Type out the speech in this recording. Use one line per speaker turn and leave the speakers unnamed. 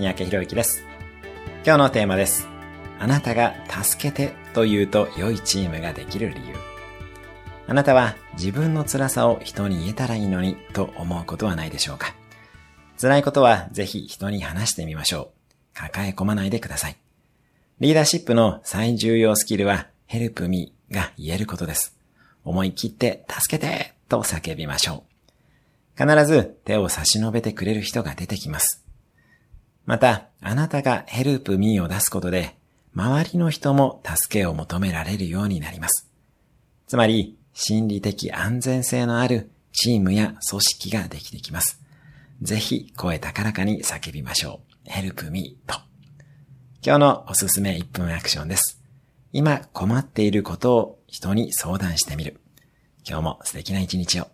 三宅博之です。今日のテーマです。あなたが助けてと言うと良いチームができる理由。あなたは自分の辛さを人に言えたらいいのにと思うことはないでしょうか辛いことはぜひ人に話してみましょう。抱え込まないでください。リーダーシップの最重要スキルは help me が言えることです。思い切って助けてと叫びましょう。必ず手を差し伸べてくれる人が出てきます。また、あなたが help me を出すことで、周りの人も助けを求められるようになります。つまり、心理的安全性のあるチームや組織ができてきます。ぜひ声高らかに叫びましょう。help me と。今日のおすすめ1分アクションです。今困っていることを人に相談してみる。今日も素敵な一日を。